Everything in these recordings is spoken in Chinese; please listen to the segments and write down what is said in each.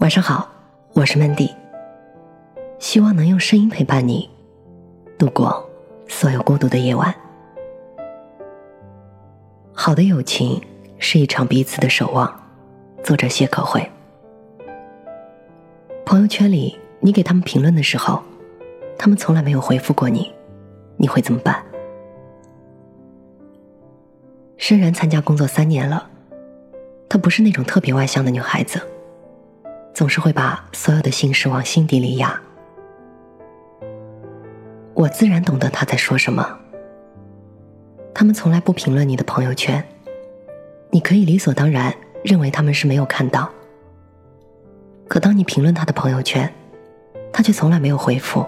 晚上好，我是 Mandy，希望能用声音陪伴你度过所有孤独的夜晚。好的友情是一场彼此的守望。作者谢可慧。朋友圈里，你给他们评论的时候，他们从来没有回复过你，你会怎么办？深然参加工作三年了，她不是那种特别外向的女孩子，总是会把所有的心事往心底里压。我自然懂得他在说什么。他们从来不评论你的朋友圈，你可以理所当然认为他们是没有看到。可当你评论他的朋友圈，他却从来没有回复。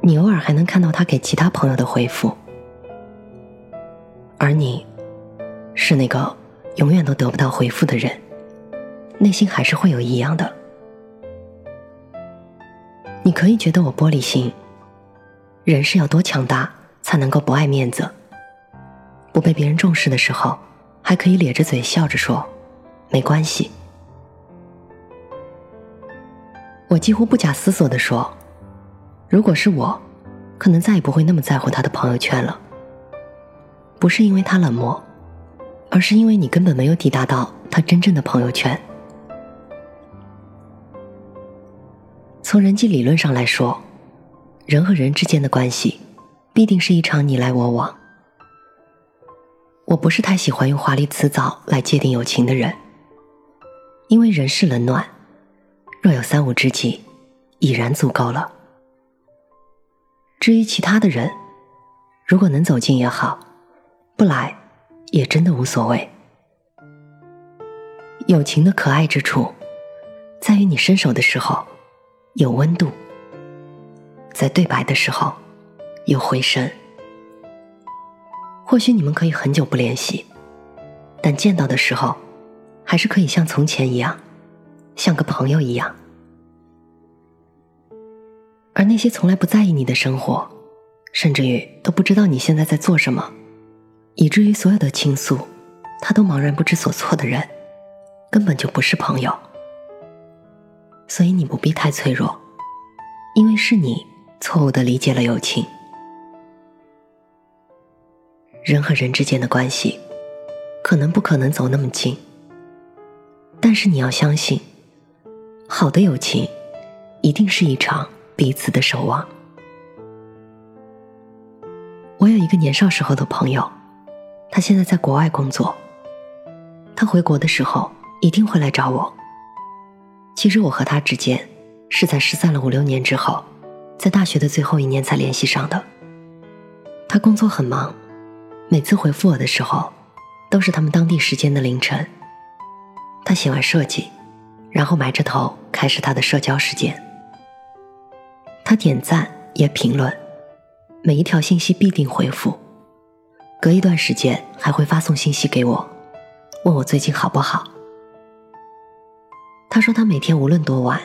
你偶尔还能看到他给其他朋友的回复。而你，是那个永远都得不到回复的人，内心还是会有异样的。你可以觉得我玻璃心，人是要多强大才能够不爱面子，不被别人重视的时候，还可以咧着嘴笑着说没关系。我几乎不假思索的说，如果是我，可能再也不会那么在乎他的朋友圈了。不是因为他冷漠，而是因为你根本没有抵达到他真正的朋友圈。从人际理论上来说，人和人之间的关系，必定是一场你来我往。我不是太喜欢用华丽辞藻来界定友情的人，因为人世冷暖，若有三五知己，已然足够了。至于其他的人，如果能走近也好。不来，也真的无所谓。友情的可爱之处，在于你伸手的时候有温度，在对白的时候有回声。或许你们可以很久不联系，但见到的时候，还是可以像从前一样，像个朋友一样。而那些从来不在意你的生活，甚至于都不知道你现在在做什么。以至于所有的倾诉，他都茫然不知所措的人，根本就不是朋友。所以你不必太脆弱，因为是你错误的理解了友情。人和人之间的关系，可能不可能走那么近，但是你要相信，好的友情，一定是一场彼此的守望。我有一个年少时候的朋友。他现在在国外工作。他回国的时候一定会来找我。其实我和他之间是在失散了五六年之后，在大学的最后一年才联系上的。他工作很忙，每次回复我的时候，都是他们当地时间的凌晨。他喜欢设计，然后埋着头开始他的社交时间。他点赞也评论，每一条信息必定回复。隔一段时间还会发送信息给我，问我最近好不好。他说他每天无论多晚，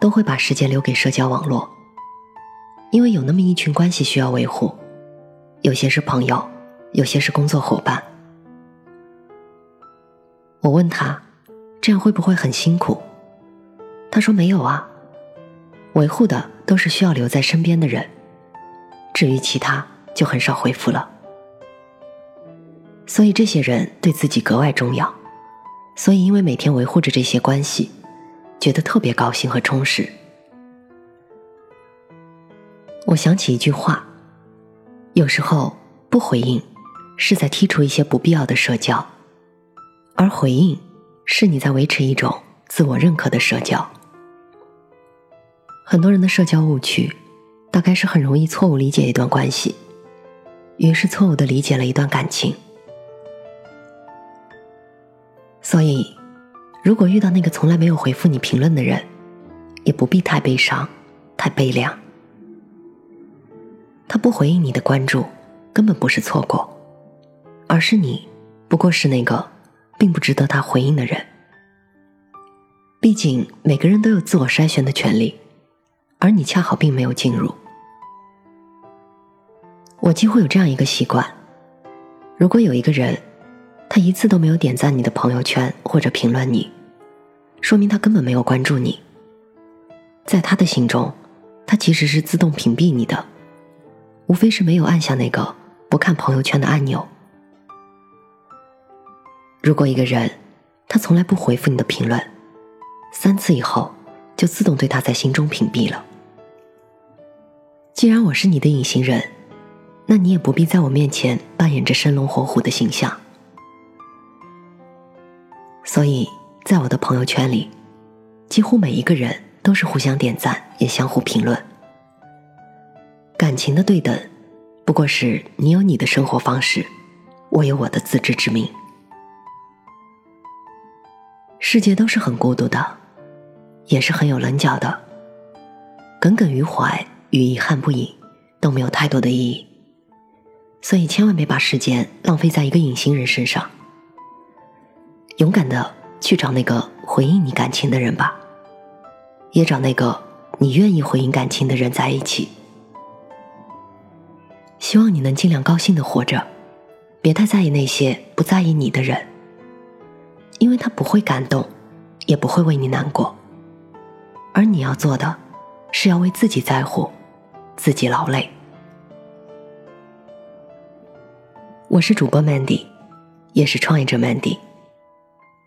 都会把时间留给社交网络，因为有那么一群关系需要维护，有些是朋友，有些是工作伙伴。我问他，这样会不会很辛苦？他说没有啊，维护的都是需要留在身边的人，至于其他就很少回复了。所以这些人对自己格外重要，所以因为每天维护着这些关系，觉得特别高兴和充实。我想起一句话：有时候不回应，是在剔除一些不必要的社交，而回应，是你在维持一种自我认可的社交。很多人的社交误区，大概是很容易错误理解一段关系，于是错误的理解了一段感情。所以，如果遇到那个从来没有回复你评论的人，也不必太悲伤、太悲凉。他不回应你的关注，根本不是错过，而是你不过是那个并不值得他回应的人。毕竟每个人都有自我筛选的权利，而你恰好并没有进入。我几乎有这样一个习惯：如果有一个人，他一次都没有点赞你的朋友圈或者评论你，说明他根本没有关注你。在他的心中，他其实是自动屏蔽你的，无非是没有按下那个不看朋友圈的按钮。如果一个人他从来不回复你的评论，三次以后就自动对他在心中屏蔽了。既然我是你的隐形人，那你也不必在我面前扮演着生龙活虎的形象。所以在我的朋友圈里，几乎每一个人都是互相点赞，也相互评论。感情的对等，不过是你有你的生活方式，我有我的自知之明。世界都是很孤独的，也是很有棱角的。耿耿于怀与遗憾不已，都没有太多的意义。所以千万别把时间浪费在一个隐形人身上。勇敢的去找那个回应你感情的人吧，也找那个你愿意回应感情的人在一起。希望你能尽量高兴的活着，别太在意那些不在意你的人，因为他不会感动，也不会为你难过。而你要做的，是要为自己在乎，自己劳累。我是主播 Mandy，也是创业者 Mandy。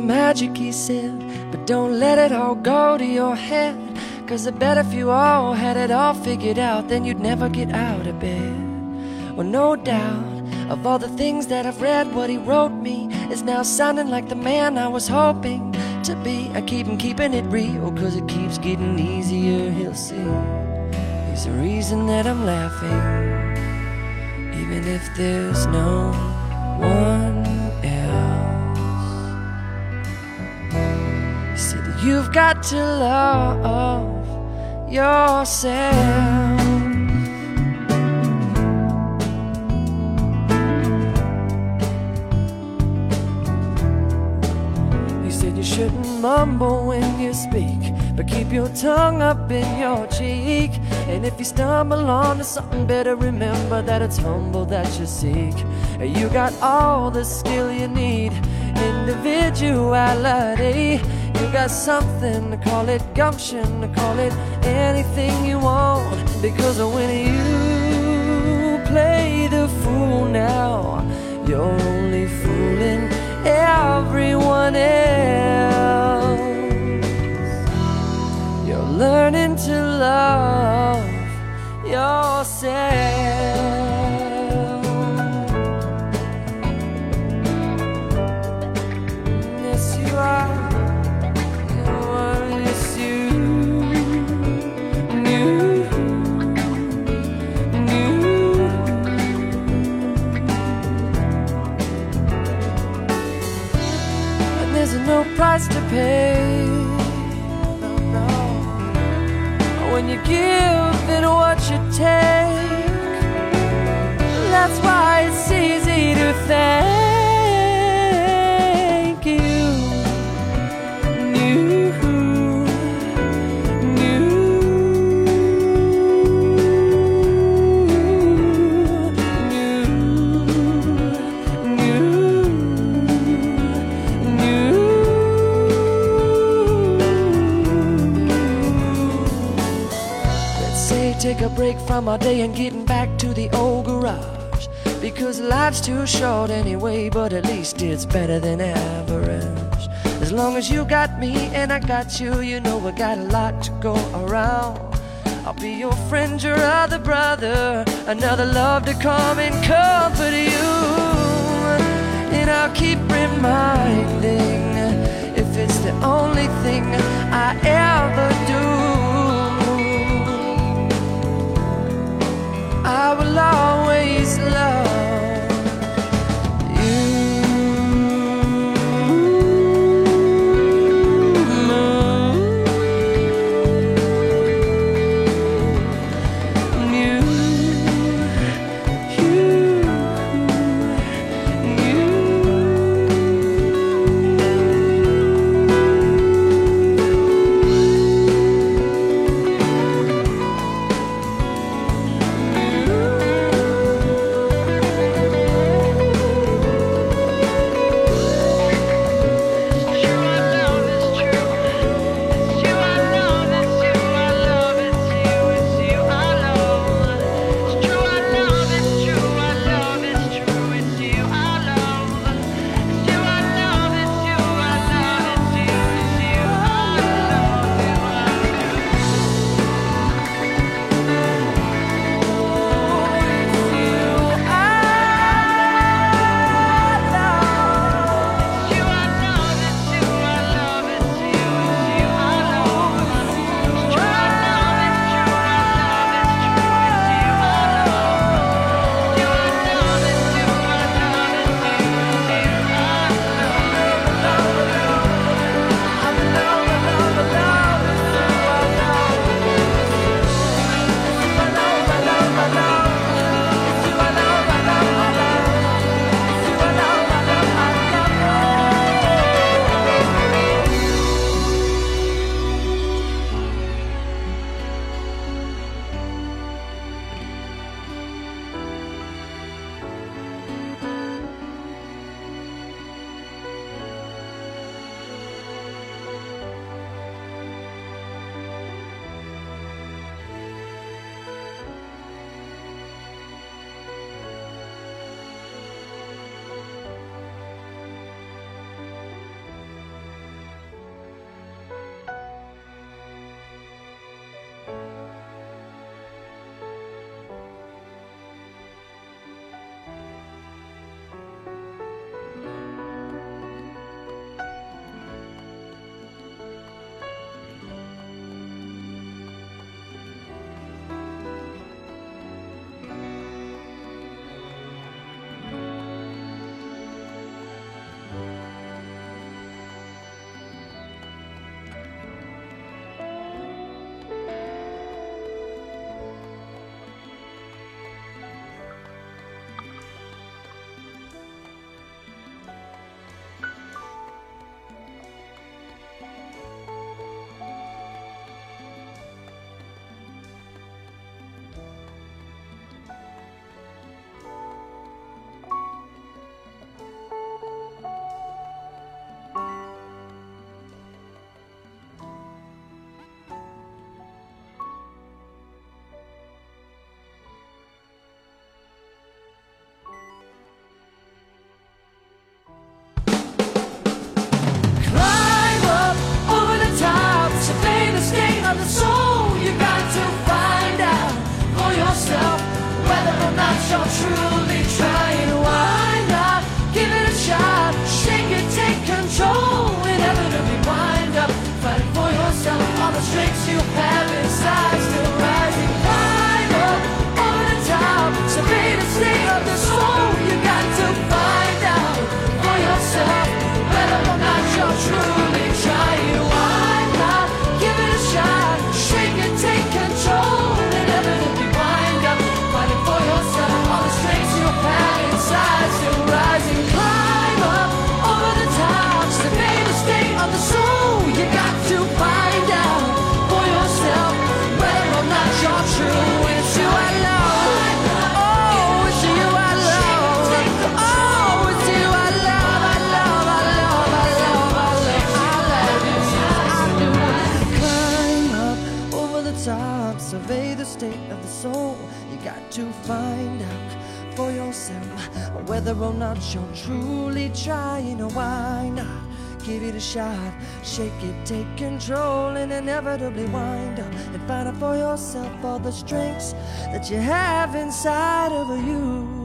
Magic, he said. But don't let it all go to your head. Cause I bet if you all had it all figured out, then you'd never get out of bed. Well, no doubt, of all the things that I've read, what he wrote me is now sounding like the man I was hoping to be. I keep him keeping it real, cause it keeps getting easier, he'll see. He's the reason that I'm laughing, even if there's no one You've got to love yourself. He said you shouldn't mumble when you speak, but keep your tongue up in your cheek. And if you stumble onto something, better remember that it's humble that you seek. You got all the skill you need, individuality. You got something, to call it gumption, to call it anything you want. Because when you play the fool now, you're only fooling everyone else. You're learning to love yourself. Price to pay. No, no. When you give and what you take, that's why it's easy to thank. Break from our day and getting back to the old garage. Because life's too short anyway, but at least it's better than average. As long as you got me and I got you, you know we got a lot to go around. I'll be your friend, your other brother, another love to come and comfort you. And I'll keep reminding if it's the only thing I ever do. I will always love state of the soul. You got to find out for yourself whether or not you're truly trying or why not. Give it a shot, shake it, take control, and inevitably wind up and find out for yourself all the strengths that you have inside of you.